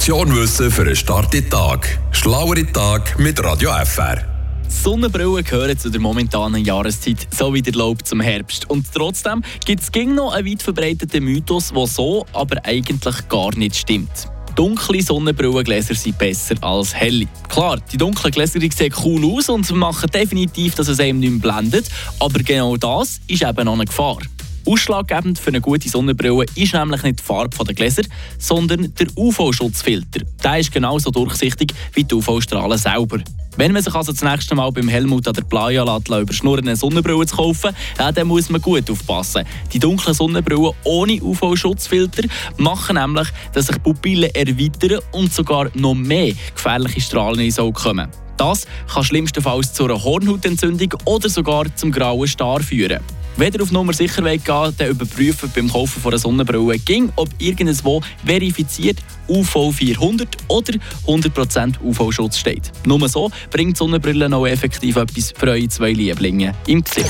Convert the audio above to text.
Portion Wissen für einen starken Tag. Schlauere Tag mit Radio FR. Sonnenbrillen gehören zu der momentanen Jahreszeit, so wie der Laub zum Herbst. Und trotzdem gibt es noch einen weit verbreiteten Mythos, der so aber eigentlich gar nicht stimmt. Dunkle Sonnenbrillengläser sind besser als helle. Klar, die dunklen Gläser sehen cool aus und machen definitiv, dass es einem nicht mehr blendet. Aber genau das ist eben noch eine Gefahr. Ausschlaggebend für eine gute Sonnenbrille ist nämlich nicht die Farbe der Gläser, sondern der UV-Schutzfilter. Der ist genauso durchsichtig wie die UV-Strahlen selber. Wenn man sich also das nächste Mal beim Helmut an der Playa lässt, überschnurren, eine Sonnenbrille zu kaufen, ja, dann muss man gut aufpassen. Die dunklen Sonnenbrillen ohne UV-Schutzfilter machen nämlich, dass sich Pupillen erweitern und sogar noch mehr gefährliche Strahlen ins Auge kommen. Das kann schlimmstenfalls zu einer Hornhautentzündung oder sogar zum grauen Star führen. Wenn ihr auf Nummer sicher wollt, dann überprüfen beim Kaufen von einer Sonnenbrille, ging, ob irgendwo verifiziert UV 400 oder 100% UV-Schutz steht. Nur so bringt Sonnenbrille noch effektiv etwas für eure zwei Lieblinge im Gesicht.